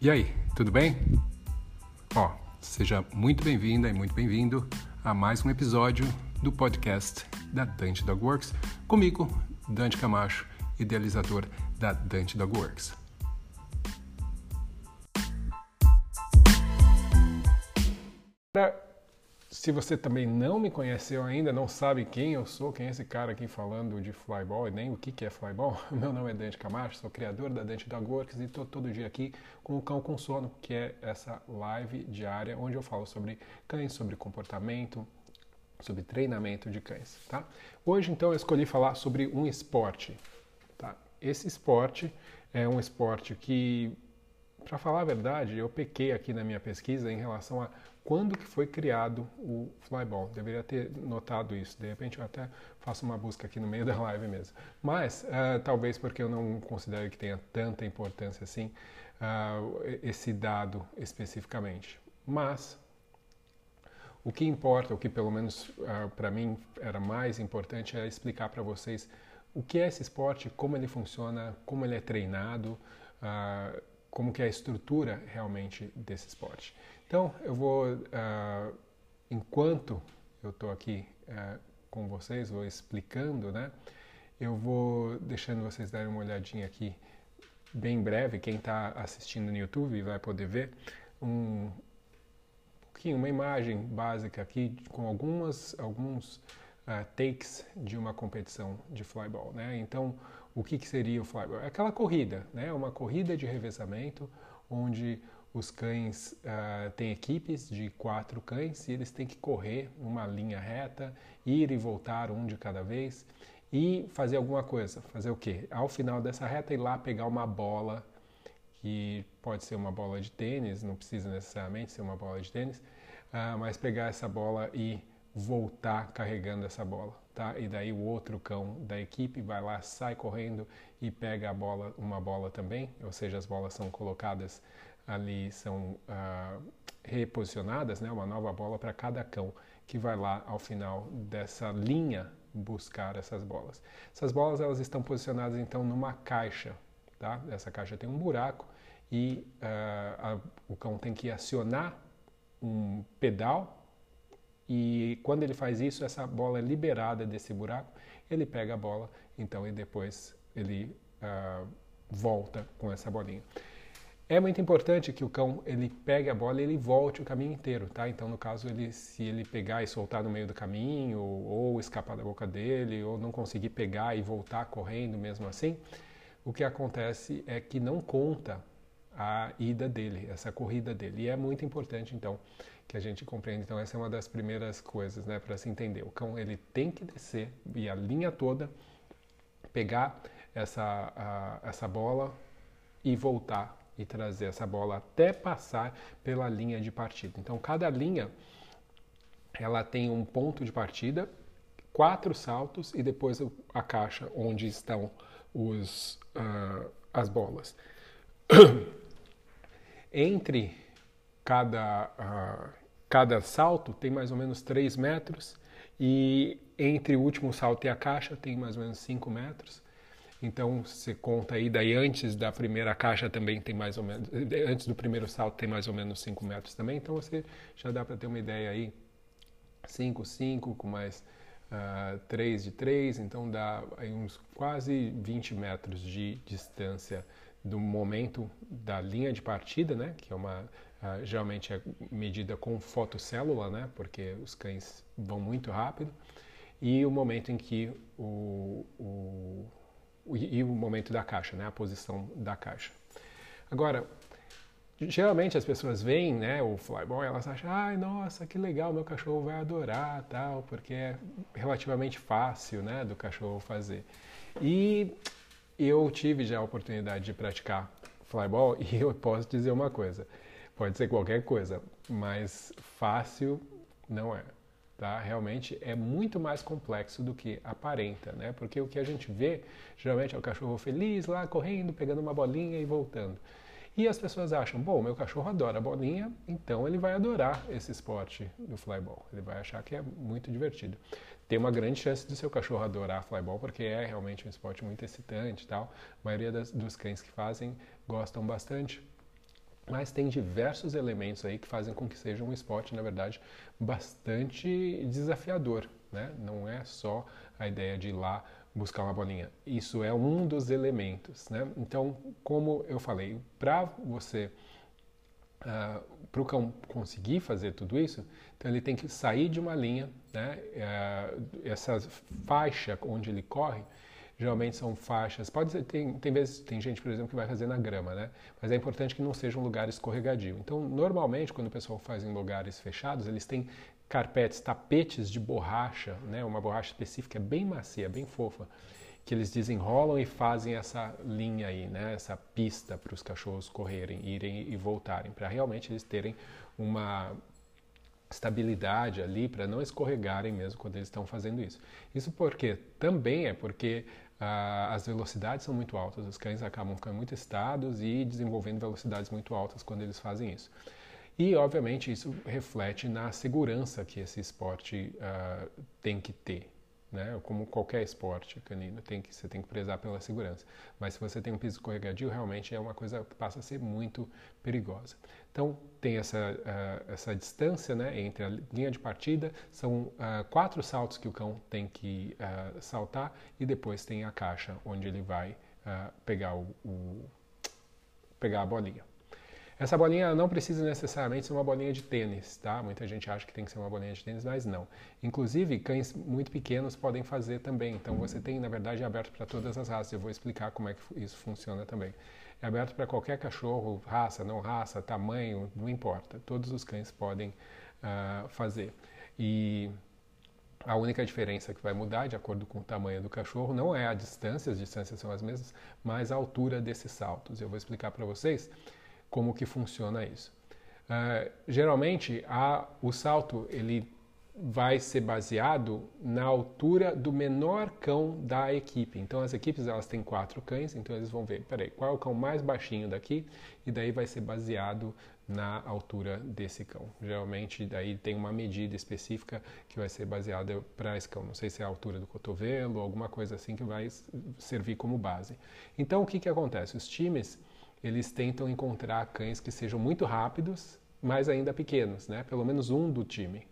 E aí, tudo bem? Ó, seja muito bem-vinda e muito bem-vindo a mais um episódio do podcast da Dante Dog Works, comigo, Dante Camacho, idealizador da Dante Dog Works. Se você também não me conheceu ainda, não sabe quem eu sou, quem é esse cara aqui falando de flyball e nem o que, que é flyball, meu nome é Dante Camacho, sou criador da Dante Dog Works e estou todo dia aqui com o Cão com Sono, que é essa live diária onde eu falo sobre cães, sobre comportamento, sobre treinamento de cães, tá? Hoje, então, eu escolhi falar sobre um esporte, tá? Esse esporte é um esporte que, para falar a verdade, eu pequei aqui na minha pesquisa em relação a quando que foi criado o flyball. Deveria ter notado isso. De repente eu até faço uma busca aqui no meio da live mesmo. Mas uh, talvez porque eu não considero que tenha tanta importância assim uh, esse dado especificamente. Mas o que importa, o que pelo menos uh, ah, para mim era mais importante é explicar para vocês o que é esse esporte, como ele funciona, como ele é treinado, como que é a estrutura realmente desse esporte. Então, eu vou, uh, enquanto eu estou aqui uh, com vocês, vou explicando, né? Eu vou deixando vocês darem uma olhadinha aqui bem breve. Quem está assistindo no YouTube vai poder ver um pouquinho, uma imagem básica aqui com algumas, alguns uh, takes de uma competição de flyball, né? Então, o que, que seria o flyball? É aquela corrida, né? Uma corrida de revezamento onde os cães uh, têm equipes de quatro cães e eles têm que correr uma linha reta, ir e voltar um de cada vez e fazer alguma coisa. Fazer o quê? Ao final dessa reta, ir lá pegar uma bola, que pode ser uma bola de tênis, não precisa necessariamente ser uma bola de tênis, uh, mas pegar essa bola e voltar carregando essa bola, tá? E daí o outro cão da equipe vai lá, sai correndo e pega a bola, uma bola também, ou seja, as bolas são colocadas ali são ah, reposicionadas, né, uma nova bola para cada cão que vai lá ao final dessa linha buscar essas bolas. Essas bolas elas estão posicionadas então numa caixa, tá? Essa caixa tem um buraco e uh, a, o cão tem que acionar um pedal e quando ele faz isso essa bola é liberada desse buraco, ele pega a bola então e depois ele uh, volta com essa bolinha. É muito importante que o cão ele pegue a bola e ele volte o caminho inteiro, tá? Então, no caso, ele, se ele pegar e soltar no meio do caminho, ou escapar da boca dele, ou não conseguir pegar e voltar correndo mesmo assim, o que acontece é que não conta a ida dele, essa corrida dele. E é muito importante, então, que a gente compreenda. Então, essa é uma das primeiras coisas, né, para se entender. O cão ele tem que descer e a linha toda, pegar essa, a, essa bola e voltar e trazer essa bola até passar pela linha de partida. Então, cada linha ela tem um ponto de partida, quatro saltos e depois a caixa onde estão os, uh, as bolas. Entre cada, uh, cada salto tem mais ou menos 3 metros e entre o último salto e a caixa tem mais ou menos 5 metros. Então você conta aí, daí antes da primeira caixa também tem mais ou menos, antes do primeiro salto tem mais ou menos 5 metros também, então você já dá para ter uma ideia aí, 5, 5 com mais uh, ah, 3 de 3, então dá aí uns quase 20 metros de distância do momento da linha de partida, né, que é uma, uh, geralmente é medida com fotocélula, né, porque os cães vão muito rápido, e o momento em que o, o e o momento da caixa, né, a posição da caixa. Agora, geralmente as pessoas veem, né, o flyball, elas acham, ai, nossa, que legal, meu cachorro vai adorar, tal, porque é relativamente fácil, né, do cachorro fazer. E eu tive já a oportunidade de praticar flyball e eu posso dizer uma coisa, pode ser qualquer coisa, mas fácil não é tá? Realmente é muito mais complexo do que aparenta, né? Porque o que a gente vê geralmente é o cachorro feliz lá correndo, pegando uma bolinha e voltando. E as pessoas acham, bom, meu cachorro adora bolinha, então ele vai adorar esse esporte do flyball. Ele vai achar que é muito divertido. Tem uma grande chance de seu cachorro adorar flyball, porque é realmente um esporte muito excitante e tal. A maioria das, dos cães que fazem gostam bastante. mas tem diversos elementos aí que fazem com que seja um esporte, na verdade, bastante desafiador. Né? Não é só a ideia de ir lá buscar uma bolinha. Isso é um dos elementos. Né? Então, como eu falei, para você, uh, ah, para o cão conseguir fazer tudo isso, então ele tem que sair de uma linha, né? Uh, essa faixa onde ele corre, geralmente são faixas. Pode ser, tem, tem vezes, tem gente, por exemplo, que vai fazer na grama, né? Mas é importante que não seja um lugar escorregadio. Então, normalmente, quando o pessoal faz em lugares fechados, eles têm carpetes, tapetes de borracha, né? Uma borracha específica bem macia, bem fofa, que eles desenrolam e fazem essa linha aí, né? Essa pista para os cachorros correrem, irem e voltarem, para realmente eles terem uma estabilidade ali para não escorregarem mesmo quando eles estão fazendo isso. Isso porque também é porque ah, as velocidades são muito altas, os cães acabam ficando muito estados e desenvolvendo velocidades muito altas quando eles fazem isso. E, obviamente, isso reflete na segurança que esse esporte uh, tem que ter. Né? Como qualquer esporte canino, tem que, você tem que prezar pela segurança. Mas se você tem um piso escorregadio, realmente é uma coisa que passa a ser muito perigosa. Então, tem essa, uh, essa distância né, entre a linha de partida, são uh, quatro saltos que o cão tem que uh, saltar, e depois tem a caixa onde ele vai pegar, o, o, pegar a bolinha. Essa bolinha não precisa necessariamente ser uma bolinha de tênis, tá? Muita gente acha que tem que ser uma bolinha de tênis, mas não. Inclusive, cães muito pequenos podem fazer também. Então, você tem, na verdade, é aberto para todas as raças. Eu vou explicar como é que isso funciona também. É aberto para qualquer cachorro, raça, não raça, tamanho, não importa. Todos os cães podem uh, fazer. E a única diferença que vai mudar, de acordo com o tamanho do cachorro, não é a distância, as distâncias são as mesmas, mas a altura desses saltos. Eu vou explicar para vocês como que funciona isso. Uh, geralmente, a, o salto ele vai ser baseado na altura do menor cão da equipe. Então, as equipes elas têm quatro cães, então eles vão ver, peraí, qual é o cão mais baixinho daqui? E daí vai ser baseado na altura desse cão. Geralmente, daí tem uma medida específica que vai ser baseada para esse cão. Não sei se é a altura do cotovelo, alguma coisa assim que vai servir como base. Então, o que, que acontece? Os times eles tentam encontrar cães que sejam muito rápidos, mas ainda pequenos, né? Pelo menos um do time.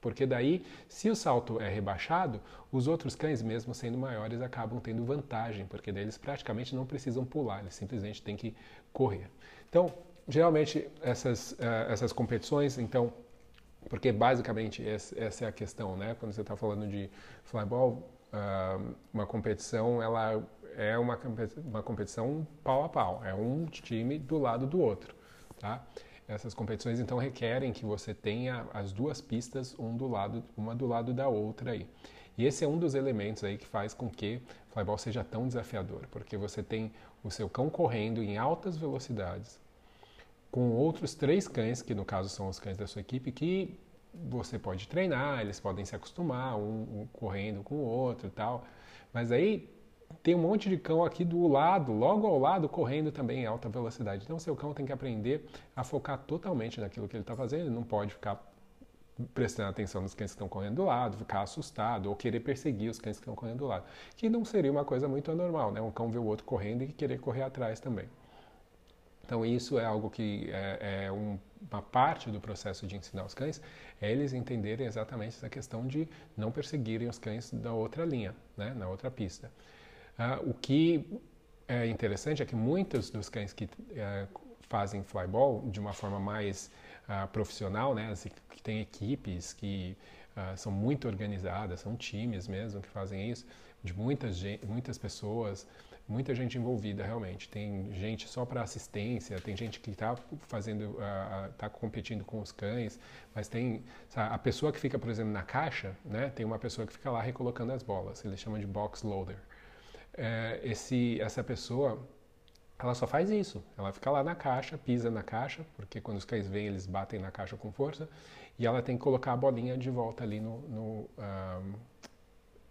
Porque daí, se o salto é rebaixado, os outros cães, mesmo sendo maiores, acabam tendo vantagem, porque daí eles praticamente não precisam pular, eles simplesmente têm que correr. Então, geralmente essas, uh, essas competições, então, porque basicamente essa é a questão, né? Quando você está falando de flyball, uh, uma competição, ela é uma, uma competição pau a pau, é um time do lado do outro, tá? Essas competições então requerem que você tenha as duas pistas um do lado, uma do lado da outra aí. E esse é um dos elementos aí que faz com que o flyball seja tão desafiador, porque você tem o seu cão correndo em altas velocidades, com outros três cães, que no caso são os cães da sua equipe, que você pode treinar, eles podem se acostumar, um, um correndo com o outro tal. Mas aí tem um monte de cão aqui do lado, logo ao lado, correndo também em alta velocidade. Então, seu cão tem que aprender a focar totalmente naquilo que ele está fazendo, ele não pode ficar prestando atenção nos cães que estão correndo do lado, ficar assustado ou querer perseguir os cães que estão correndo do lado, que não seria uma coisa muito anormal, né? Um cão ver o outro correndo e querer correr atrás também. Então, isso é algo que é, é um, uma parte do processo de ensinar os cães, é eles entenderem exatamente essa questão de não perseguirem os cães da outra linha, né? na outra pista. Ah, o que é interessante é que muitos dos cães que é, fazem flyball de uma forma mais uh, profissional, né, que tem equipes que uh, são muito organizadas, são times mesmo que fazem isso, de muitas, muitas pessoas, muita gente envolvida realmente. Tem gente só para assistência, tem gente que está fazendo, está uh, competindo com os cães, mas tem sabe, a pessoa que fica, por exemplo, na caixa, né, tem uma pessoa que fica lá recolocando as bolas. Eles chamam de box loader é, esse, essa pessoa ela só faz isso. Ela fica lá na caixa, pisa na caixa, porque quando os cães vêm eles batem na caixa com força, e ela tem que colocar a bolinha de volta ali no, no,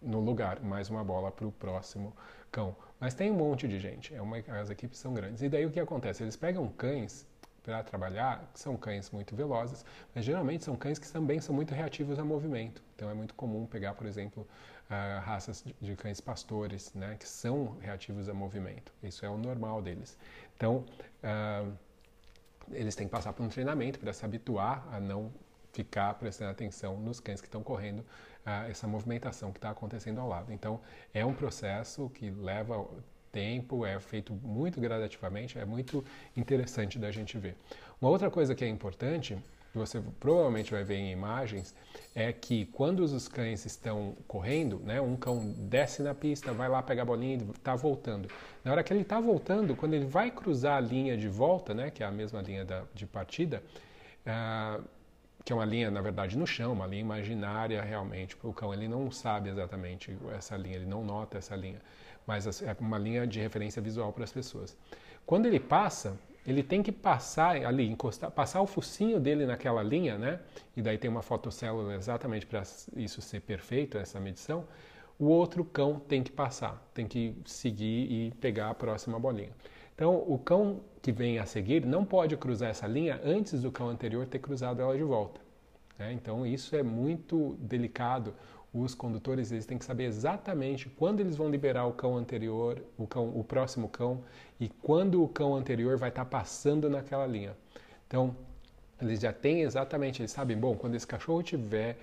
no lugar, mais uma bola para o próximo cão. Mas tem um monte de gente, é uma, as equipes são grandes. E daí o que acontece? Eles pegam cães para trabalhar, são cães muito velozes, mas geralmente são cães que também são muito reativos a movimento. Então é muito comum pegar, por exemplo, uh, raças de, cães pastores, né, que são reativos a movimento. Isso é o normal deles. Então, uh, eles têm que passar por um treinamento para se habituar a não ficar prestando atenção nos cães que estão correndo uh, essa movimentação que está acontecendo ao lado. Então, é um processo que leva tempo, é feito muito gradativamente, é muito interessante da gente ver. Uma outra coisa que é importante, que você provavelmente vai ver em imagens, é que quando os cães estão correndo, né, um cão desce na pista, vai lá pegar a bolinha e está voltando. Na hora que ele está voltando, quando ele vai cruzar a linha de volta, né, que é a mesma linha da, de partida, uh, que é uma linha, na verdade, no chão, uma linha imaginária realmente. O cão ele não sabe exatamente essa linha, ele não nota essa linha, mas é uma linha de referência visual para as pessoas. Quando ele passa, ele tem que passar ali, encostar, passar o focinho dele naquela linha, né? E daí tem uma fotocélula exatamente para isso ser perfeito, essa medição. O outro cão tem que passar, tem que seguir e pegar a próxima bolinha. Então, o cão que vem a seguir não pode cruzar essa linha antes do cão anterior ter cruzado ela de volta. Né? Então, isso é muito delicado. Os condutores eles têm que saber exatamente quando eles vão liberar o cão anterior, o, cão, o próximo cão, e quando o cão anterior vai estar passando naquela linha. Então, eles já têm exatamente, eles sabem, bom, quando esse cachorro tiver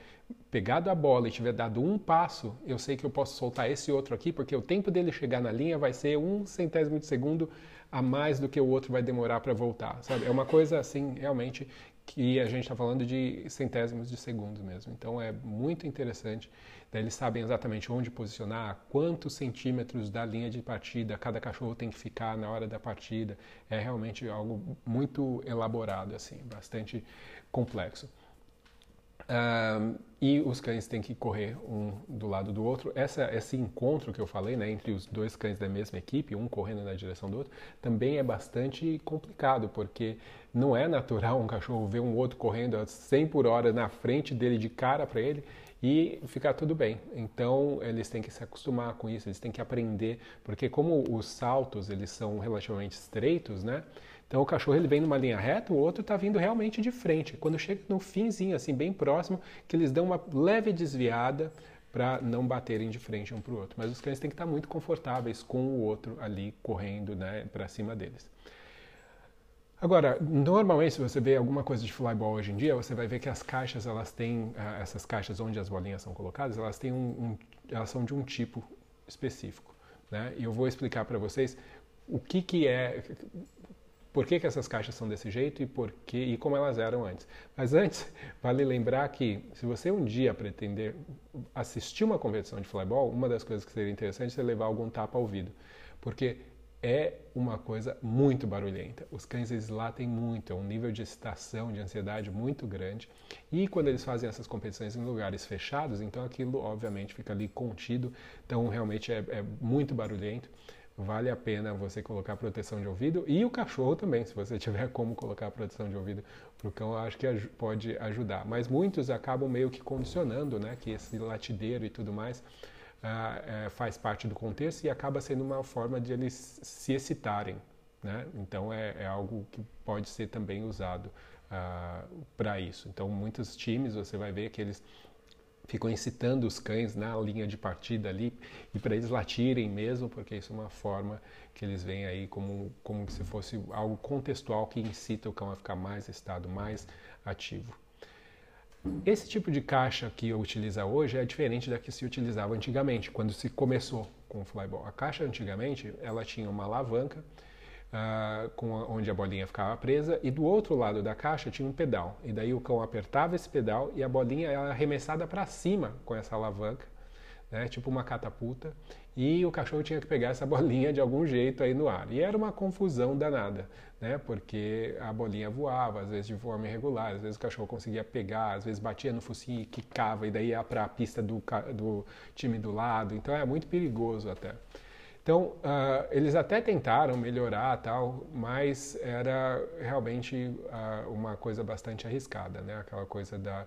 pegado a bola e tiver dado um passo, eu sei que eu posso soltar esse outro aqui, porque o tempo dele chegar na linha vai ser um centésimo de segundo a mais do que o outro vai demorar para voltar, sabe? É uma coisa assim, realmente, que a gente está falando de centésimos de segundos mesmo. Então é muito interessante. Daí eles sabem exatamente onde posicionar, quantos centímetros da linha de partida cada cachorro tem que ficar na hora da partida. É realmente algo muito elaborado, assim, bastante complexo. E os cães têm que correr um do lado do outro. Essa, esse encontro que eu falei, né, entre os dois cães da mesma equipe, um correndo na direção do outro, também é bastante complicado, porque não é natural um cachorro ver um outro correndo a 100 por hora na frente dele, de cara para ele, e ficar tudo bem. Então eles têm que se acostumar com isso, eles têm que aprender, porque como os saltos eles são relativamente estreitos, né? Então o cachorro ele vem numa linha reta, o outro está vindo realmente de frente. Quando chega no finzinho, assim, bem próximo, que eles dão uma leve desviada para não baterem de frente um para o outro. Mas os cães têm que estar tá muito confortáveis com o outro ali correndo né, para cima deles. Agora, normalmente, se você vê alguma coisa de flyball hoje em dia, você vai ver que as caixas, elas têm, uh, essas caixas onde as bolinhas são colocadas, elas, têm um, um, elas são de um tipo específico. Né? E eu vou explicar para vocês o que, que é, por que, que essas caixas são desse jeito e por que, e como elas eram antes. Mas antes, vale lembrar que se você um dia pretender assistir uma competição de flyball, uma das coisas que seria interessante é levar algum tapa ao ouvido, porque é uma coisa muito barulhenta. Os cães eles latem muito, é um nível de excitação, de ansiedade muito grande. E quando eles fazem essas competições em lugares fechados, então aquilo obviamente fica ali contido, então realmente é, é muito barulhento vale a pena você colocar proteção de ouvido e o cachorro também, se você tiver como colocar proteção de ouvido para o cão, eu acho que pode ajudar. Mas muitos acabam meio que condicionando, né, que esse latideiro e tudo mais uh, faz parte do contexto e acaba sendo uma forma de eles se excitarem, né? Então é, é algo que pode ser também usado uh, para isso. Então muitos times você vai ver que eles ficam incitando os cães na linha de partida ali e para eles latirem mesmo, porque isso é uma forma que eles veem aí como, como se fosse algo contextual que incita o cão a ficar mais estado, mais ativo. Esse tipo de caixa que eu utilizo hoje é diferente da que se utilizava antigamente, quando se começou com o flyball. A caixa antigamente ela tinha uma alavanca uh, com a, onde a bolinha ficava presa, e do outro lado da caixa tinha um pedal. E daí o cão apertava esse pedal e a bolinha era arremessada para cima com essa alavanca, né, tipo uma catapulta, e o cachorro tinha que pegar essa bolinha de algum jeito aí no ar. E era uma confusão danada, né, porque a bolinha voava, às vezes de forma irregular, às vezes o cachorro conseguia pegar, às vezes batia no focinho e quicava, e daí ia para a pista do, do time do lado, então é muito perigoso até. Então, uh, eles até tentaram melhorar tal, mas era realmente uh, uma coisa bastante arriscada, né? Aquela coisa da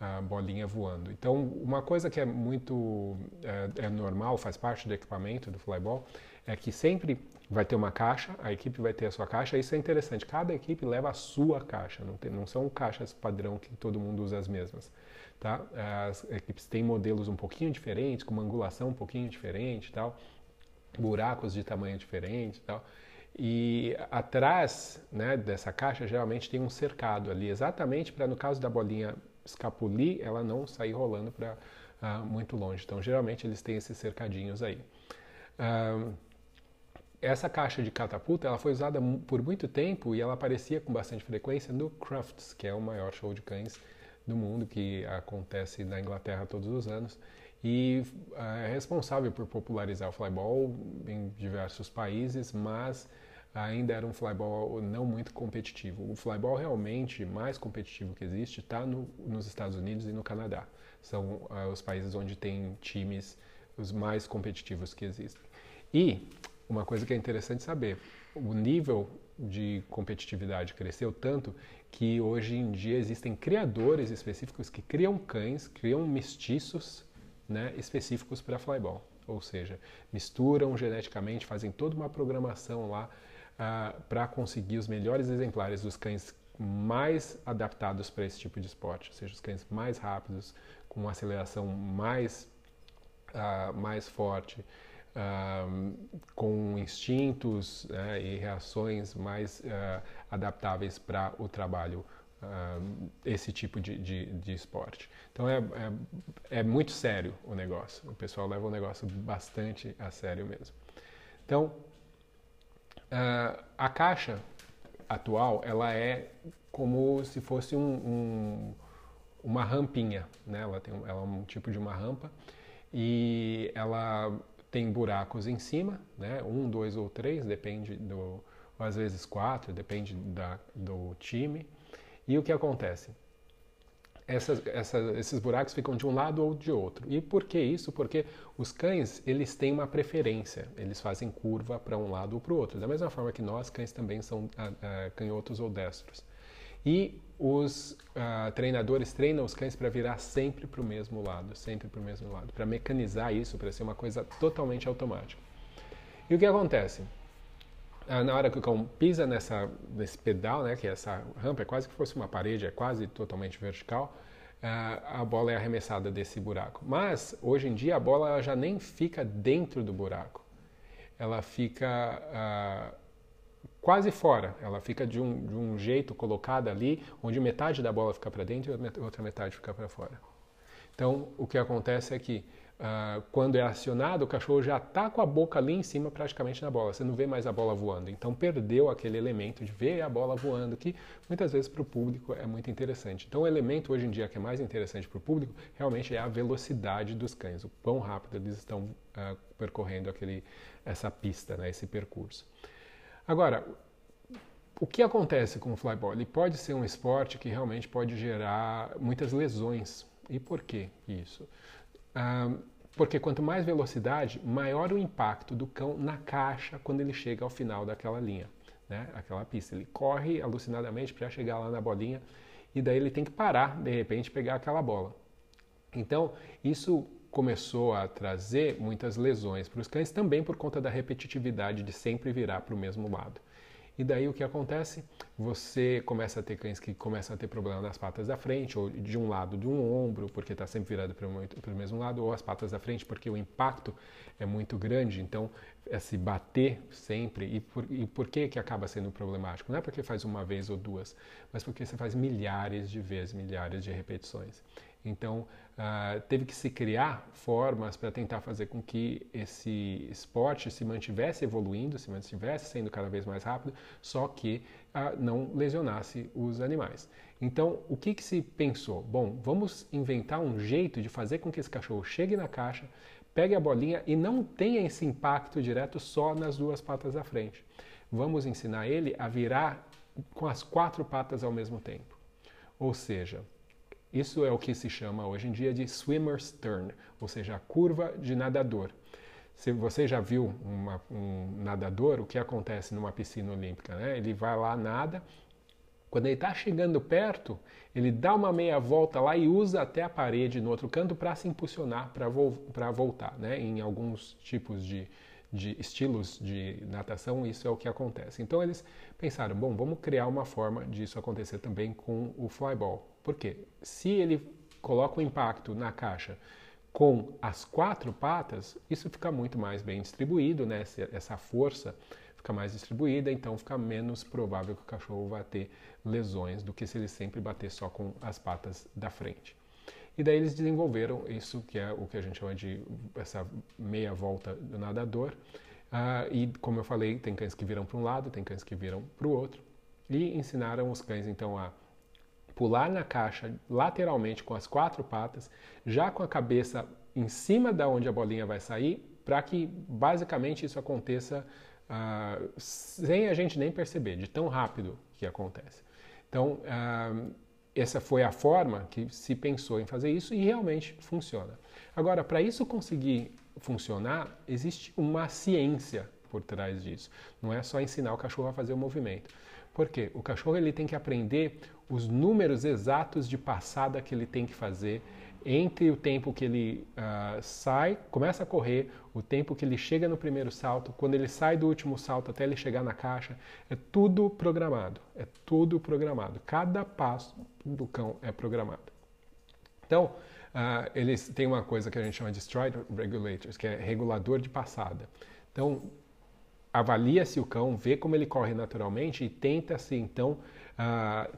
uh, bolinha voando. Então, uma coisa que é muito é, é, normal, faz parte do equipamento do flyball, é que sempre vai ter uma caixa, a equipe vai ter a sua caixa. Isso é interessante. Cada equipe leva a sua caixa, não, tem, não são caixas padrão que todo mundo usa as mesmas. Tá? As equipes têm modelos um pouquinho diferentes, com uma angulação um pouquinho diferente, tal buracos de tamanho diferente e tal. E atrás né, dessa caixa geralmente tem um cercado ali, exatamente para no caso da bolinha escapulir, ela não sair rolando para uh, ah, muito longe. Então geralmente eles têm esses cercadinhos aí. Uh, essa caixa de catapulta ela foi usada por muito tempo e ela aparecia com bastante frequência no Crufts, que é o maior show de cães do mundo que acontece na Inglaterra todos os anos e é responsável por popularizar o flyball em diversos países, mas ainda era um flyball não muito competitivo. O flyball realmente mais competitivo que existe está no, nos Estados Unidos e no Canadá. São uh, os países onde tem times os mais competitivos que existem. E uma coisa que é interessante saber, o nível de competitividade cresceu tanto que hoje em dia existem criadores específicos que criam cães, criam mestiços né, específicos para flyball. Ou seja, misturam geneticamente, fazem toda uma programação lá uh, para conseguir os melhores exemplares dos cães mais adaptados para esse tipo de esporte, ou seja, os cães mais rápidos, com uma aceleração mais, uh, mais forte, uh, com instintos né, e reações mais uh, adaptáveis para o trabalho, uh, esse tipo de, de, de esporte. Então é, é, é, muito sério o negócio, o pessoal leva o negócio bastante a sério mesmo. Então, a caixa atual, ela é como se fosse um, um, uma rampinha, né? ela, tem, ela é um tipo de uma rampa e ela tem buracos em cima, né? um, dois ou três, depende do, às vezes quatro, depende da, do time. E o que acontece? Essas, esses buracos ficam de um lado ou de outro. E por que isso? Porque os cães eles têm uma preferência, eles fazem curva para um lado ou para o outro. Da mesma forma que nós, cães também são ah, ah, canhotos ou destros. E os uh, treinadores treinam os cães para virar sempre para o mesmo lado, sempre para o mesmo lado, para mecanizar isso, para ser uma coisa totalmente automática. E o que acontece? Uh, na hora que o cão pisa nessa, nesse pedal, né, que é essa rampa é quase que fosse uma parede, é quase totalmente vertical, uh, a bola é arremessada desse buraco. Mas, hoje em dia, a bola já nem fica dentro do buraco. Ela fica quase fora. Ela fica de um, de um jeito colocada ali, onde metade da bola fica para dentro e a outra metade fica para fora. Então, o que acontece é que uh, quando é acionado, o cachorro já está com a boca ali em cima, praticamente na bola. Você não vê mais a bola voando. Então, perdeu aquele elemento de ver a bola voando, que muitas vezes para o público é muito interessante. Então, o elemento hoje em dia que é mais interessante para o público realmente é a velocidade dos cães, o quão rápido eles estão uh, percorrendo aquele, essa pista, né, esse percurso. Agora, o que acontece com o flyball? Ele pode ser um esporte que realmente pode gerar muitas lesões. E por que isso? Ah, porque quanto mais velocidade, maior o impacto do cão na caixa quando ele chega ao final daquela linha, né? aquela pista. Ele corre alucinadamente para chegar lá na bolinha e daí ele tem que parar, de repente, pegar aquela bola. Então, isso começou a trazer muitas lesões para os cães, também por conta da repetitividade de sempre virar para o mesmo lado. E daí o que acontece? Você começa a ter cães que começam a ter problema nas patas da frente, ou de um lado de um ombro, porque está sempre virado para o mesmo lado, ou as patas da frente, porque o impacto é muito grande, então é se bater sempre. E por, e por que, que acaba sendo problemático? Não é porque faz uma vez ou duas, mas porque você faz milhares de vezes, milhares de repetições. Então, uh, teve que se criar formas para tentar fazer com que esse esporte se mantivesse evoluindo, se mantivesse sendo cada vez mais rápido, só que uh, não lesionasse os animais. Então, o que, que se pensou? Bom, vamos inventar um jeito de fazer com que esse cachorro chegue na caixa, pegue a bolinha e não tenha esse impacto direto só nas duas patas da frente. Vamos ensinar ele a virar com as quatro patas ao mesmo tempo. Ou seja, isso é o que se chama hoje em dia de swimmer's turn, ou seja, a curva de nadador. Se você já viu uma, um nadador, o que acontece numa piscina olímpica? Né? Ele vai lá, nada, quando ele está chegando perto, ele dá uma meia volta lá e usa até a parede no outro canto para se impulsionar para vo voltar. Né? Em alguns tipos de, de estilos de natação, isso é o que acontece. Então eles pensaram, bom, vamos criar uma forma disso acontecer também com o flyball. Por quê? Se ele coloca o impacto na caixa com as quatro patas, isso fica muito mais bem distribuído, né? essa força fica mais distribuída, então fica menos provável que o cachorro vá ter lesões do que se ele sempre bater só com as patas da frente. E daí eles desenvolveram isso que é o que a gente chama de essa meia volta do nadador. Uh, e como eu falei, tem cães que viram para um lado, tem cães que viram para o outro. E ensinaram os cães então a pular na caixa lateralmente com as quatro patas, já com a cabeça em cima da onde a bolinha vai sair, para que basicamente isso aconteça uh, sem a gente nem perceber, de tão rápido que acontece. Então, uh, essa foi a forma que se pensou em fazer isso e realmente funciona. Agora, para isso conseguir funcionar, existe uma ciência por trás disso. Não é só ensinar o cachorro a fazer o movimento. Porque o cachorro ele tem que aprender os números exatos de passada que ele tem que fazer entre o tempo que ele uh, sai, começa a correr, o tempo que ele chega no primeiro salto, quando ele sai do último salto até ele chegar na caixa, é tudo programado. É tudo programado. Cada passo do cão é programado. Então, uh, eles têm uma coisa que a gente chama de stride regulators, que é regulador de passada. Então, avalia-se o cão, vê como ele corre naturalmente e tenta-se então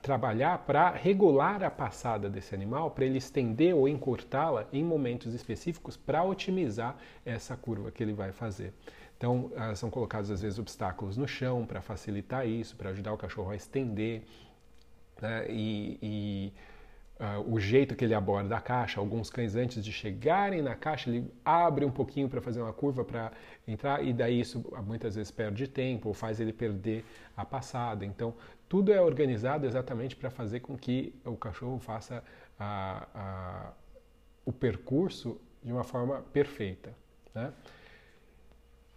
trabalhar para regular a passada desse animal, para ele estender ou encurtá-la em momentos específicos para otimizar essa curva que ele vai fazer. Então, uh, são colocados às vezes obstáculos no chão para facilitar isso, para ajudar o cachorro a estender. Né? E, e uh, o jeito que ele aborda a caixa. Alguns cães, antes de chegarem na caixa, ele abre um pouquinho para fazer uma curva para entrar, e daí isso muitas vezes perde tempo ou faz ele perder a passada. Então, tudo é organizado exatamente para fazer com que o cachorro faça a, a, o percurso de uma forma perfeita. Né?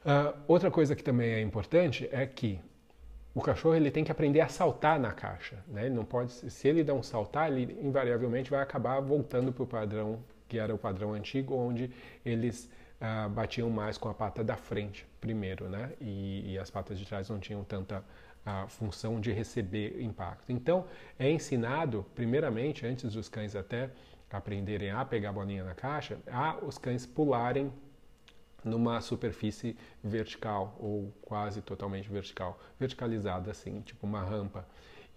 Uh, outra coisa que também é importante é que o cachorro ele tem que aprender a saltar na caixa. Né? Ele não pode, se ele um saltar, ele invariavelmente vai acabar voltando para o padrão que era o padrão antigo, onde eles ah, batiam mais com a pata da frente primeiro, né? E, e as patas de trás não tinham tanta ah, função de receber impacto. Então é ensinado, primeiramente, antes dos cães até aprenderem a pegar a bolinha na caixa, a os cães pularem numa superfície vertical ou quase totalmente vertical, verticalizada assim, tipo uma rampa.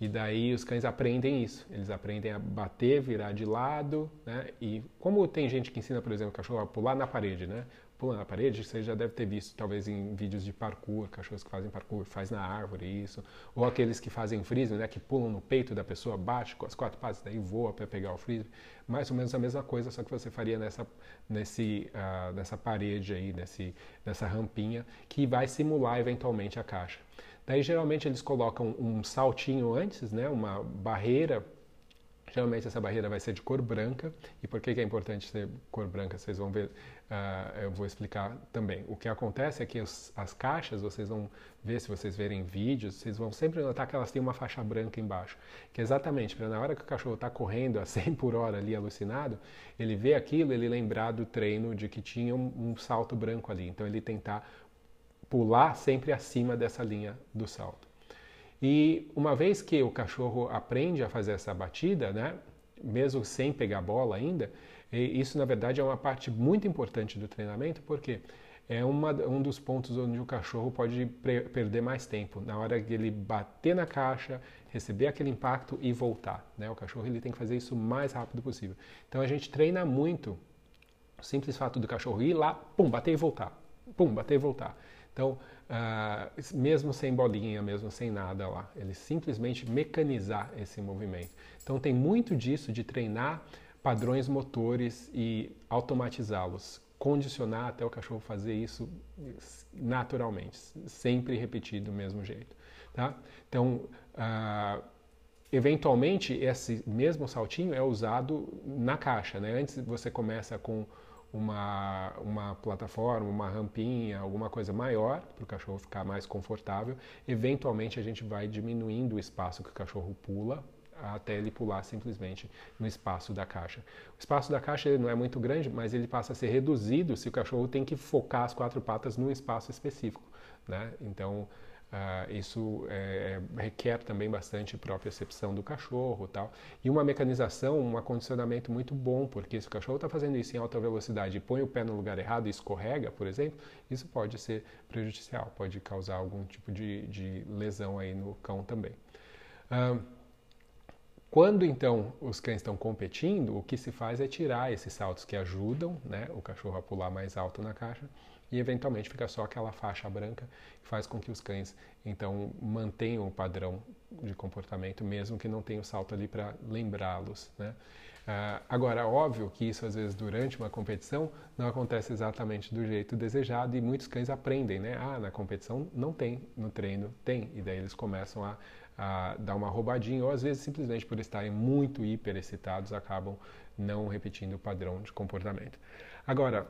E daí os cães aprendem isso, eles aprendem a bater, virar de lado, né? E como tem gente que ensina, por exemplo, o cachorro a pular na parede, né? Pula na parede, você já deve ter visto talvez em vídeos de parkour, cachorros que fazem parkour, faz na árvore isso, ou aqueles que fazem frisbee, né? Que pulam no peito da pessoa, bate com as quatro patas, daí voa para pegar o frisbee. Mais ou menos a mesma coisa, só que você faria nessa, nesse, uh, nessa parede aí, nesse, nessa rampinha, que vai simular eventualmente a caixa. Daí geralmente eles colocam um saltinho antes, né, uma barreira. Geralmente essa barreira vai ser de cor branca. E por que, que é importante ser cor branca? Vocês vão ver, uh, eu vou explicar também. O que acontece é que os, as caixas, vocês vão ver, se vocês verem vídeos, vocês vão sempre notar que elas têm uma faixa branca embaixo. Que é exatamente para na hora que o cachorro está correndo a 100 por hora ali alucinado, ele vê aquilo, ele lembrar do treino de que tinha um, um salto branco ali. Então ele tentar pular sempre acima dessa linha do salto. E uma vez que o cachorro aprende a fazer essa batida, né, mesmo sem pegar bola ainda, isso na verdade é uma parte muito importante do treinamento, porque é uma, um dos pontos onde o cachorro pode perder mais tempo, na hora que ele bater na caixa, receber aquele impacto e voltar. Né? O cachorro ele tem que fazer isso o mais rápido possível. Então a gente treina muito o simples fato do cachorro ir lá, pum, bater e voltar, pum, bater e voltar. Então, uh, mesmo sem bolinha, mesmo sem nada lá, ele simplesmente mecanizar esse movimento. Então, tem muito disso de treinar padrões motores e automatizá-los, condicionar até o cachorro fazer isso naturalmente, sempre repetir do mesmo jeito. Tá? Então, uh, eventualmente, esse mesmo saltinho é usado na caixa. Né? Antes você começa com uma, uma plataforma, uma rampinha, alguma coisa maior para o cachorro ficar mais confortável. Eventualmente a gente vai diminuindo o espaço que o cachorro pula até ele pular simplesmente no espaço da caixa. O espaço da caixa não é muito grande, mas ele passa a ser reduzido se o cachorro tem que focar as quatro patas num espaço específico. Né? Então, Uh, isso é, requer também bastante propriocepção do cachorro tal. E uma mecanização, um acondicionamento muito bom, porque se o cachorro está fazendo isso em alta velocidade e põe o pé no lugar errado e escorrega, por exemplo, isso pode ser prejudicial, pode causar algum tipo de, de lesão aí no cão também. Uh, quando então os cães estão competindo, o que se faz é tirar esses saltos que ajudam né, o cachorro a pular mais alto na caixa e eventualmente fica só aquela faixa branca que faz com que os cães então mantenham o padrão de comportamento mesmo que não tenha o salto ali para lembrá-los, né? Uh, agora, óbvio que isso às vezes durante uma competição não acontece exatamente do jeito desejado e muitos cães aprendem, né? Ah, na competição não tem, no treino tem, e daí eles começam a, a dar uma roubadinha ou às vezes simplesmente por estarem muito hiper excitados acabam não repetindo o padrão de comportamento. Agora,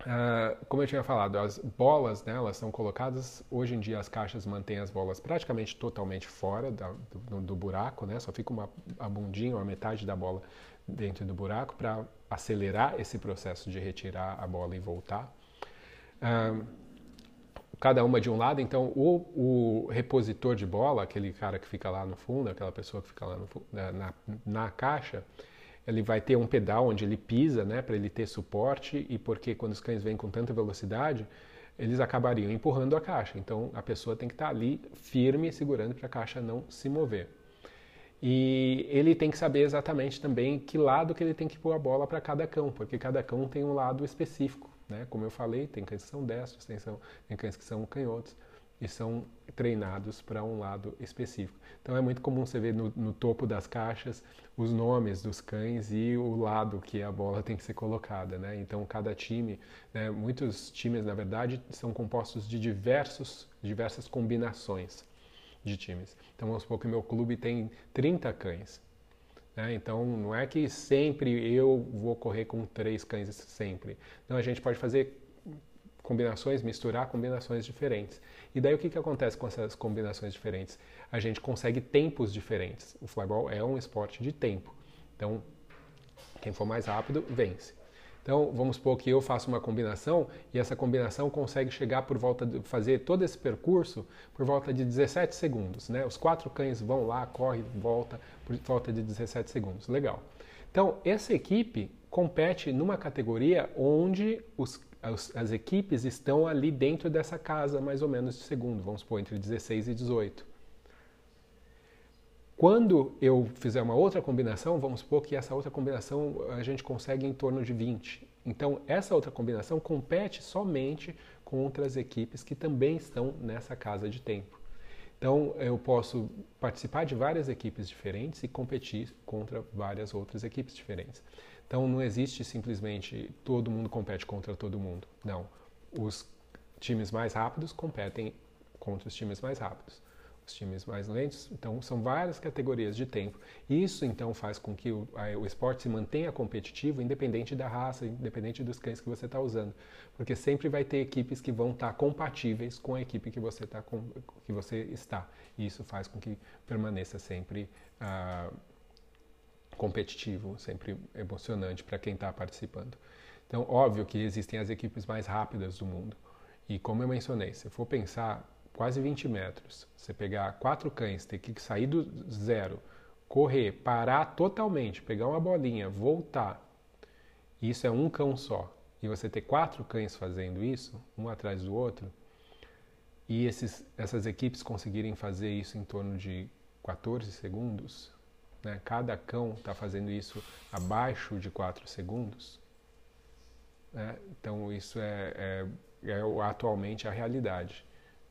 Uh, como eu tinha falado, as bolas, né, elas são colocadas. Hoje em dia, as caixas mantêm as bolas praticamente totalmente fora da, do, do, buraco, né? Só fica uma a bundinha ou a metade da bola dentro do buraco para acelerar esse processo de retirar a bola e voltar. Uh, cada uma de um lado, então o, o, repositor de bola, aquele cara que fica lá no fundo, aquela pessoa que fica lá na, na caixa, ele vai ter um pedal onde ele pisa, né, para ele ter suporte e porque quando os cães vêm com tanta velocidade, eles acabariam empurrando a caixa. Então a pessoa tem que estar tá ali firme, segurando para a caixa não se mover. E ele tem que saber exatamente também que lado que ele tem que pôr a bola para cada cão, porque cada cão tem um lado específico, né? Como eu falei, tem cães que são destros, tem, são, tem cães que são canhotos e são treinados para um lado específico. Então é muito comum você ver no, no, topo das caixas os nomes dos cães e o lado que a bola tem que ser colocada, né? Então cada time, né, muitos times na verdade são compostos de diversos, diversas combinações de times. Então vamos supor que meu clube tem 30 cães. Né? Então não é que sempre eu vou correr com três cães sempre. Não, a gente pode fazer combinações, misturar combinações diferentes. E daí o que, que acontece com essas combinações diferentes? A gente consegue tempos diferentes. O flyball é um esporte de tempo. Então, quem for mais rápido, vence. Então, vamos supor que eu faço uma combinação e essa combinação consegue chegar por volta de fazer todo esse percurso por volta de 17 segundos, né? Os quatro cães vão lá, corre, volta por volta de 17 segundos. Legal. Então, essa equipe compete numa categoria onde os as, as, equipes estão ali dentro dessa casa, mais ou menos de segundo, vamos supor, entre 16 e 18. Quando eu fizer uma outra combinação, vamos supor que essa outra combinação a gente consegue em torno de 20. Então, essa outra combinação compete somente contra as equipes que também estão nessa casa de tempo. Então, eu posso participar de várias equipes diferentes e competir contra várias outras equipes diferentes. Então não existe simplesmente todo mundo compete contra todo mundo. Não. Os times mais rápidos competem contra os times mais rápidos. Os times mais lentos, então são várias categorias de tempo. Isso então faz com que o, a, o esporte se mantenha competitivo, independente da raça, independente dos cães que você está usando, porque sempre vai ter equipes que vão estar tá compatíveis com a equipe que você, tá com, que você está. E isso faz com que permaneça sempre uh, competitivo, sempre emocionante para quem está participando. Então, óbvio que existem as equipes mais rápidas do mundo. E como eu mencionei, se for pensar quase 20 metros, você pegar quatro cães, ter que sair do zero, correr, parar totalmente, pegar uma bolinha, voltar, isso é um cão só. E você ter quatro cães fazendo isso, um atrás do outro, e esses, essas equipes conseguirem fazer isso em torno de 14 segundos, né? cada cão está fazendo isso abaixo de 4 segundos, né? então isso é, é, é, atualmente a realidade.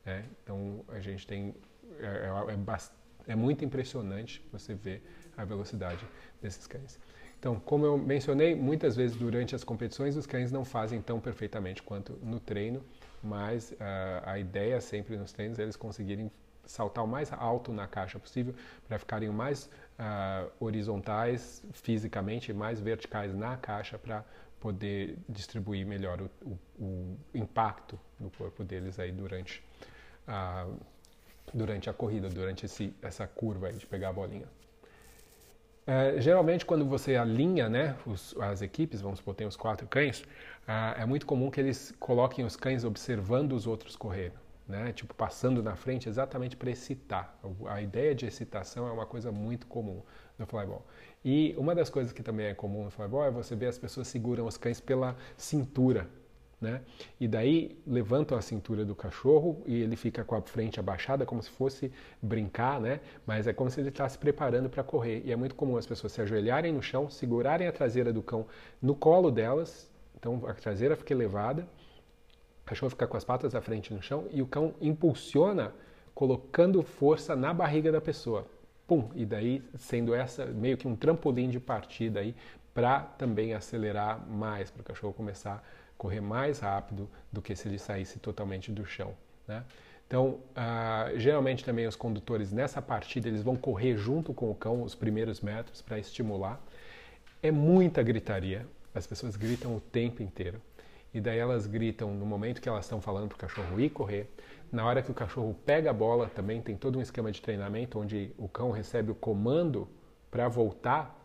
Né? Então a gente tem. É, é, é, é muito impressionante você ver a velocidade desses cães. Então, como eu mencionei, muitas vezes durante as competições os cães não fazem tão perfeitamente quanto no treino, mas uh, a ideia sempre nos treinos é eles conseguirem saltar o mais alto na caixa possível para ficarem mais uh, horizontais fisicamente, mais verticais na caixa para poder distribuir melhor o, o, o, impacto no corpo deles aí durante a, durante a corrida, durante esse, essa curva de pegar a bolinha. É, geralmente, quando você alinha né, os, as equipes, vamos supor, tem os quatro cães, é muito comum que eles coloquem os cães observando os outros correr. né? Tipo, passando na frente exatamente para excitar. A ideia de excitação é uma coisa muito comum no flyball. E uma das coisas que também é comum no flyball é você ver as pessoas seguram os cães pela cintura, né? E daí levantam a cintura do cachorro e ele fica com a frente abaixada como se fosse brincar, né? Mas é como se ele estivesse se preparando para correr. E é muito comum as pessoas se ajoelharem no chão, segurarem a traseira do cão no colo delas, então a traseira fica elevada o cachorro fica com as patas da frente no chão e o cão impulsiona colocando força na barriga da pessoa. Pum! E daí sendo essa meio que um trampolim de partida aí para também acelerar mais, para o cachorro começar a correr mais rápido do que se ele saísse totalmente do chão. Né? Então, ah, geralmente também os condutores nessa partida eles vão correr junto com o cão os primeiros metros para estimular. É muita gritaria, as pessoas gritam o tempo inteiro e daí elas gritam no momento que elas estão falando para o cachorro ir correr. Na hora que o cachorro pega a bola, também tem todo um esquema de treinamento onde o cão recebe o comando para voltar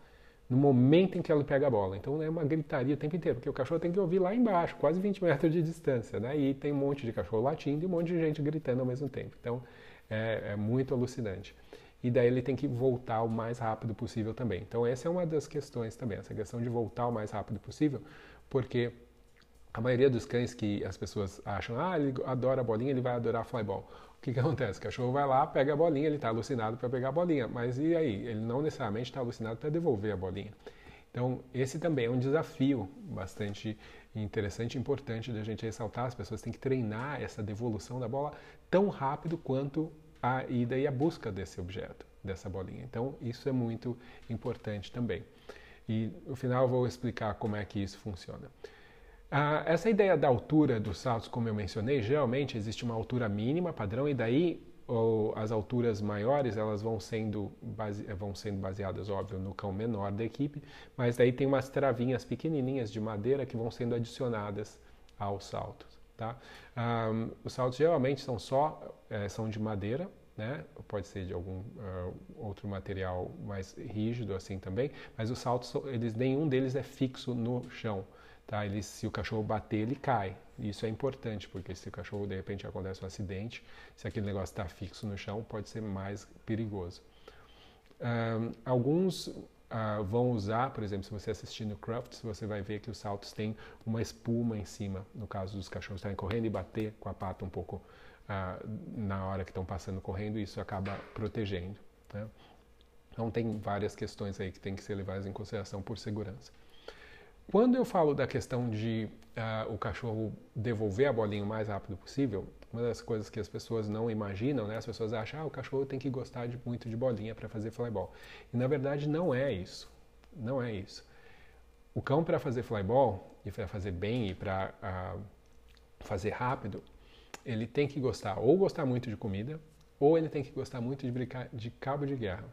no momento em que ele pega a bola. Então é uma gritaria o tempo inteiro, porque o cachorro tem que ouvir lá embaixo, quase 20 metros de distância. Né? E tem um monte de cachorro latindo e um monte de gente gritando ao mesmo tempo. Então é, é muito alucinante. E daí ele tem que voltar o mais rápido possível também. Então essa é uma das questões também, essa questão de voltar o mais rápido possível, porque a maioria dos cães que as pessoas acham, ah, ele adora a bolinha, ele vai adorar flyball. O que, que acontece? O cachorro vai lá, pega a bolinha, ele está alucinado para pegar a bolinha, mas e aí? Ele não necessariamente está alucinado para devolver a bolinha. Então, esse também é um desafio bastante interessante e importante da gente ressaltar. As pessoas têm que treinar essa devolução da bola tão rápido quanto a ida e a busca desse objeto, dessa bolinha. Então, isso é muito importante também. E no final eu vou explicar como é que isso funciona. Ah, essa ideia da altura dos saltos, como eu mencionei, geralmente existe uma altura mínima padrão e daí ou, as alturas maiores elas vão sendo, base, vão sendo baseadas, óbvio, no cão menor da equipe, mas daí tem umas travinhas pequenininhas de madeira que vão sendo adicionadas aos saltos. Tá? Ah, os saltos geralmente são só é, são de madeira, né? Pode ser de algum uh, outro material mais rígido assim também, mas os saltos eles nenhum deles é fixo no chão. Tá? Ele, se o cachorro bater, ele cai. Isso é importante, porque se o cachorro de repente acontece um acidente, se aquele negócio está fixo no chão, pode ser mais perigoso. Um, alguns uh, vão usar, por exemplo, se você assistir no Crufts, você vai ver que os saltos têm uma espuma em cima, no caso dos cachorros estarem correndo e bater com a pata um pouco uh, na hora que estão passando correndo, isso acaba protegendo. Né? Então tem várias questões aí que tem que ser levadas em consideração por segurança. Quando eu falo da questão de uh, o cachorro devolver a bolinha o mais rápido possível, uma das coisas que as pessoas não imaginam, né? As pessoas acham, ah, o cachorro tem que gostar de, muito de bolinha para fazer flyball. E na verdade não é isso. Não é isso. O cão para fazer flyball e para fazer bem e para uh, ah, fazer rápido, ele tem que gostar ou gostar muito de comida ou ele tem que gostar muito de brincar de cabo de guerra.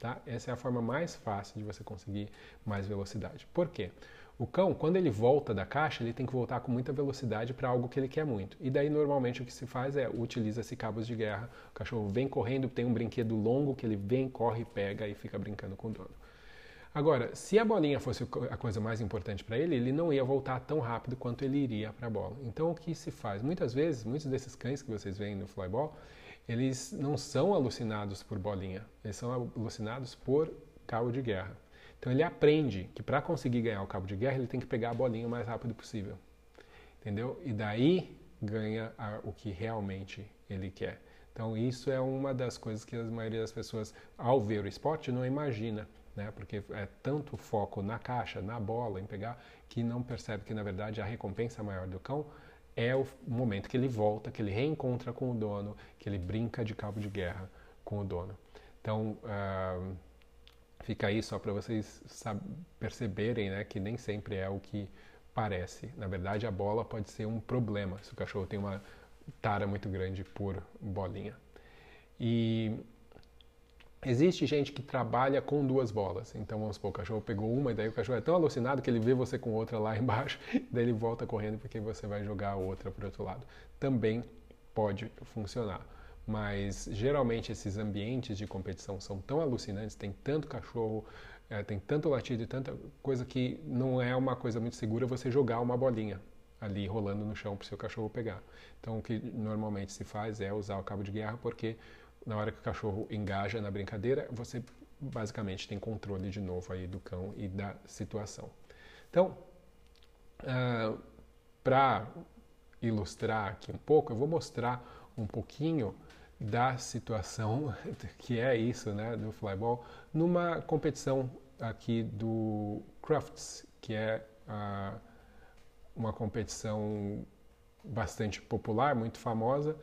Tá? Essa é a forma mais fácil de você conseguir mais velocidade. Por quê? O cão, quando ele volta da caixa, ele tem que voltar com muita velocidade para algo que ele quer muito. E daí, normalmente, o que se faz é utiliza-se cabos de guerra. O cachorro vem correndo, tem um brinquedo longo que ele vem, corre, pega e fica brincando com o dono. Agora, se a bolinha fosse a coisa mais importante para ele, ele não ia voltar tão rápido quanto ele iria para a bola. Então, o que se faz? Muitas vezes, muitos desses cães que vocês veem no flyball, eles não são alucinados por bolinha, eles são alucinados por cabo de guerra. Então ele aprende que para conseguir ganhar o cabo de guerra, ele tem que pegar a bolinha o mais rápido possível. Entendeu? E daí ganha a, o que realmente ele quer. Então isso é uma das coisas que a maioria das pessoas, ao ver o esporte, não imagina. Né? Porque é tanto foco na caixa, na bola, em pegar, que não percebe que na verdade a recompensa maior do cão é o momento que ele volta, que ele reencontra com o dono, que ele brinca de cabo de guerra com o dono. Então, uh, Fica aí só para vocês perceberem né, que nem sempre é o que parece. Na verdade, a bola pode ser um problema se o cachorro tem uma tara muito grande por bolinha. E existe gente que trabalha com duas bolas. Então, vamos supor, o cachorro pegou uma e daí o cachorro é tão alucinado que ele vê você com outra lá embaixo, daí ele volta correndo porque você vai jogar a outra para outro lado. Também pode funcionar mas geralmente esses ambientes de competição são tão alucinantes, tem tanto cachorro, é, tem tanto latido e tanta coisa que não é uma coisa muito segura você jogar uma bolinha ali rolando no chão para o seu cachorro pegar. Então, o que normalmente se faz é usar o cabo de guerra, porque na hora que o cachorro engaja na brincadeira, você basicamente tem controle de novo aí do cão e da situação. Então, uh, ah, para ilustrar aqui um pouco, eu vou mostrar um pouquinho da situação que é isso, né, do flyball, numa competição aqui do Crafts, que é uh, uma competição bastante popular, muito famosa,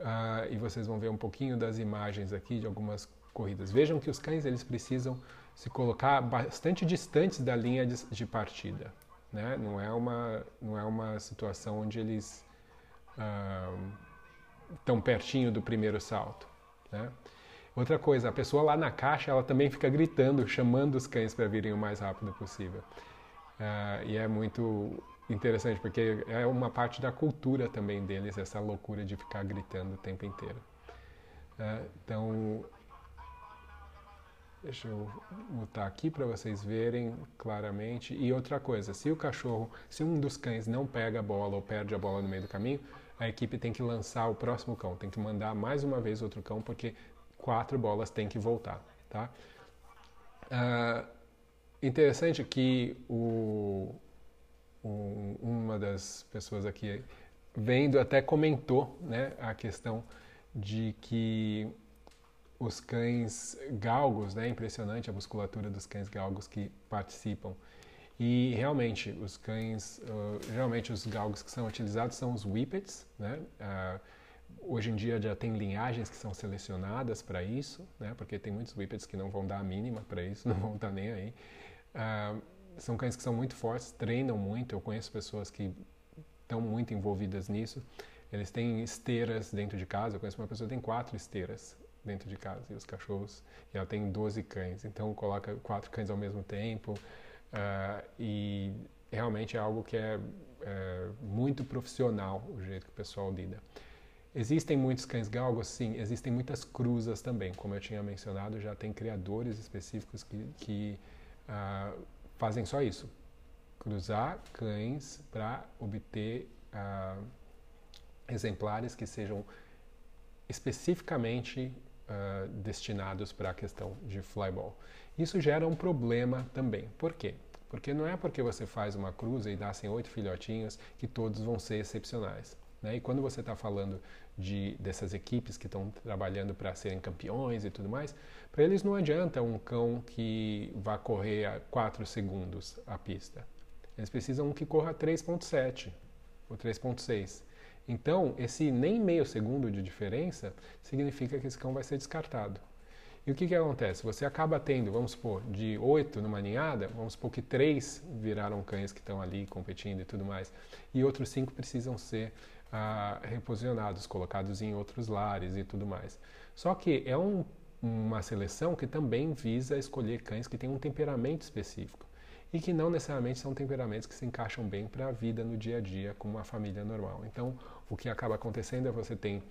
uh, e vocês vão ver um pouquinho das imagens aqui de algumas corridas. Vejam que os cães eles precisam se colocar bastante distantes da linha de, de partida, né? Não é uma não é uma situação onde eles uh, tão pertinho do primeiro salto. Né? Outra coisa, a pessoa lá na caixa, ela também fica gritando, chamando os cães para virem o mais rápido possível. Uh, e é muito interessante, porque é uma parte da cultura também deles, essa loucura de ficar gritando o tempo inteiro. Uh, então, deixa eu botar aqui para vocês verem claramente. E outra coisa, se o cachorro, se um dos cães não pega a bola ou perde a bola no meio do caminho, a equipe tem que lançar o próximo cão, tem que mandar mais uma vez outro cão, porque quatro bolas têm que voltar, tá? Uh, interessante que o, o, uma das pessoas aqui vendo até comentou, né, a questão de que os cães galgos, né, impressionante a musculatura dos cães galgos que participam e realmente, os cães, uh, geralmente os galgos que são utilizados são os whippets, né? Uh, hoje em dia já tem linhagens que são selecionadas para isso, né? Porque tem muitos whippets que não vão dar a mínima para isso, não vão estar tá nem aí. Uh, são cães que são muito fortes, treinam muito. Eu conheço pessoas que estão muito envolvidas nisso. Eles têm esteiras dentro de casa. Eu conheço uma pessoa que tem quatro esteiras dentro de casa e os cachorros. E ela tem 12 cães. Então coloca quatro cães ao mesmo tempo. Uh, e realmente é algo que é, é, muito profissional o jeito que o pessoal lida. Existem muitos cães galgos? Sim. Existem muitas cruzas também. Como eu tinha mencionado, já tem criadores específicos que, que uh, fazem só isso. Cruzar cães para obter uh, exemplares que sejam especificamente uh, destinados para a questão de flyball. Isso gera um problema também. Por quê? Porque não é porque você faz uma cruza e nascem oito filhotinhos que todos vão ser excepcionais. Né? E quando você está falando de, dessas equipes que estão trabalhando para serem campeões e tudo mais, para eles não adianta um cão que vá correr a 4 segundos a pista. Eles precisam um que corra 3.7 ou 3.6. Então, esse nem meio segundo de diferença significa que esse cão vai ser descartado. E o que, que acontece? Você acaba tendo, vamos supor, de oito numa ninhada, vamos supor que três viraram cães que estão ali competindo e tudo mais, e outros cinco precisam ser ah, reposicionados, colocados em outros lares e tudo mais. Só que é um, uma seleção que também visa escolher cães que têm um temperamento específico e que não necessariamente são temperamentos que se encaixam bem para a vida no dia a dia como uma família normal. Então, o que acaba acontecendo é você tem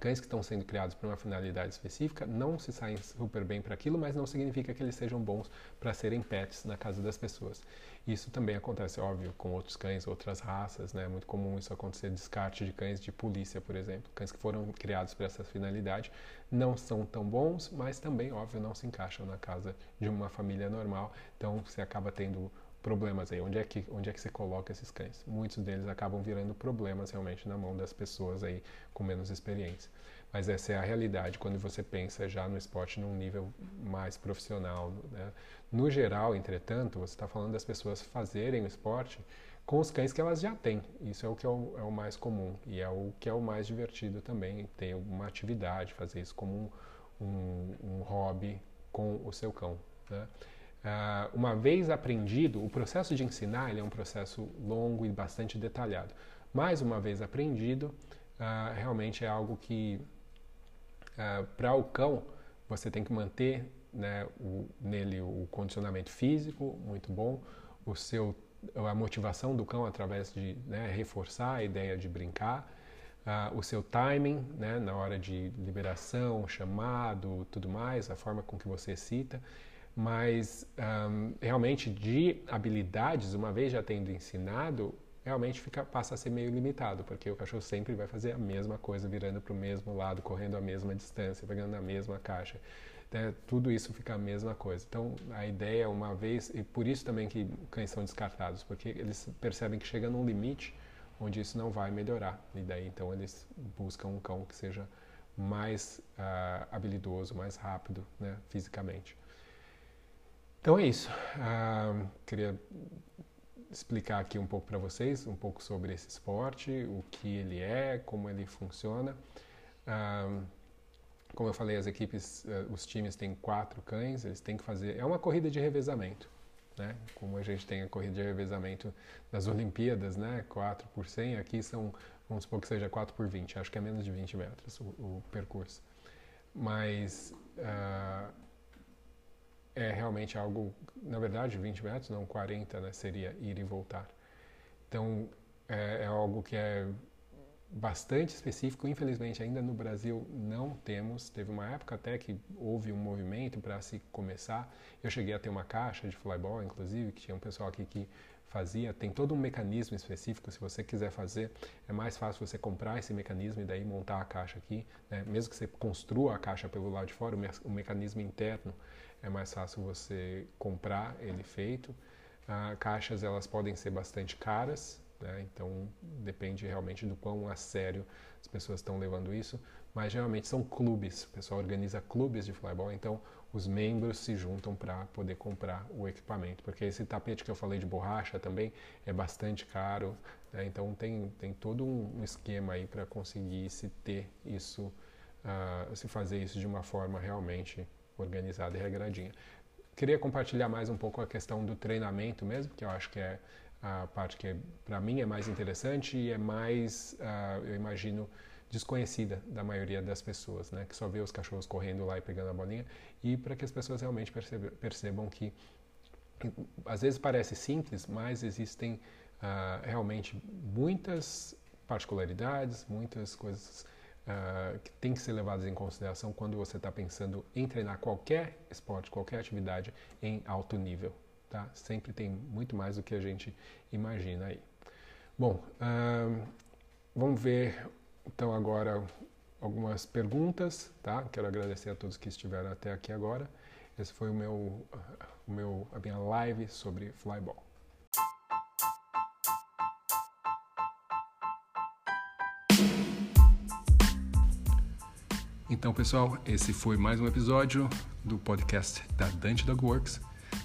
cães que estão sendo criados para uma finalidade específica não se saem super bem para aquilo, mas não significa que eles sejam bons para serem pets na casa das pessoas. Isso também acontece, óbvio, com outros cães, outras raças, né? É muito comum isso acontecer, descarte de cães de polícia, por exemplo. Cães que foram criados para essa finalidade não são tão bons, mas também, óbvio, não se encaixam na casa de uma família normal. Então, você acaba tendo problemas aí. Onde é que onde é que você coloca esses cães? Muitos deles acabam virando problemas realmente na mão das pessoas aí com menos experiência. Mas essa é a realidade quando você pensa já no esporte num nível mais profissional. Né? No geral, entretanto, você está falando das pessoas fazerem o esporte com os cães que elas já têm. Isso é o que é o, é o mais comum e é o que é o mais divertido também, ter uma atividade, fazer isso como um, um, um hobby com o seu cão. Né? Uh, uma vez aprendido, o processo de ensinar é um processo longo e bastante detalhado. Mais uma vez aprendido, uh, realmente é algo que, uh, para o cão, você tem que manter né, o, nele o condicionamento físico muito bom, o seu, a motivação do cão através de né, reforçar a ideia de brincar, o seu timing né, na hora de liberação, chamado, tudo mais, a forma com que você cita mas um, realmente de habilidades, uma vez já tendo ensinado, realmente fica, passa a ser meio limitado, porque o cachorro sempre vai fazer a mesma coisa, virando para o mesmo lado, correndo a mesma distância, pegando a mesma caixa. Né? Tudo isso fica a mesma coisa. Então, a ideia, uma vez, e por isso também que cães são descartados, porque eles percebem que chega num limite onde isso não vai melhorar. E daí, então, eles buscam um cão que seja mais uh, habilidoso, mais rápido, né, fisicamente. Então é isso. Uh, queria explicar aqui um pouco para vocês, um pouco sobre esse esporte, o que ele é, como ele funciona. Uh, como eu falei, as equipes, uh, os times têm quatro cães, eles têm que fazer. É uma corrida de revezamento, né? Como a gente tem a corrida de revezamento das Olimpíadas, né? 4 por 100, aqui são, vamos supor que seja 4 por 20, acho que é menos de 20 metros o, o percurso. Mas uh, é realmente algo, na verdade, 20 metros, não 40, né? Seria ir e voltar. Então, é, é algo que é bastante específico. Infelizmente, ainda no Brasil não temos. Teve uma época até que houve um movimento para se começar. Eu cheguei a ter uma caixa de flyball, inclusive, que tinha um pessoal aqui que fazia. Tem todo um mecanismo específico. Se você quiser fazer, é mais fácil você comprar esse mecanismo e daí montar a caixa aqui. Né? Mesmo que você construa a caixa pelo lado de fora, o, me o mecanismo interno é mais fácil você comprar ele feito. Ah, caixas elas podem ser bastante caras, né? Então depende realmente do quão a sério as pessoas estão levando isso, mas geralmente são clubes, o pessoal organiza clubes de flyball, então os membros se juntam para poder comprar o equipamento, porque esse tapete que eu falei de borracha também é bastante caro, né? então tem, tem todo um esquema aí para conseguir se ter isso, uh, se fazer isso de uma forma realmente organizada e regradinha. Queria compartilhar mais um pouco a questão do treinamento mesmo, que eu acho que é a parte que para mim é mais interessante e é mais, uh, eu imagino, desconhecida da maioria das pessoas, né? Que só vê os cachorros correndo lá e pegando a bolinha e para que as pessoas realmente percebam, percebam que às vezes parece simples, mas existem uh, realmente muitas particularidades, muitas coisas uh, que têm que ser levadas em consideração quando você está pensando em treinar qualquer esporte, qualquer atividade em alto nível tá? Sempre tem muito mais do que a gente imagina aí. Bom, vamos ver então agora algumas perguntas, tá? Quero agradecer a todos que estiveram até aqui agora. Esse foi o meu, o meu, a minha live sobre flyball. Então, pessoal, esse foi mais um episódio do podcast da Dante Dog Works.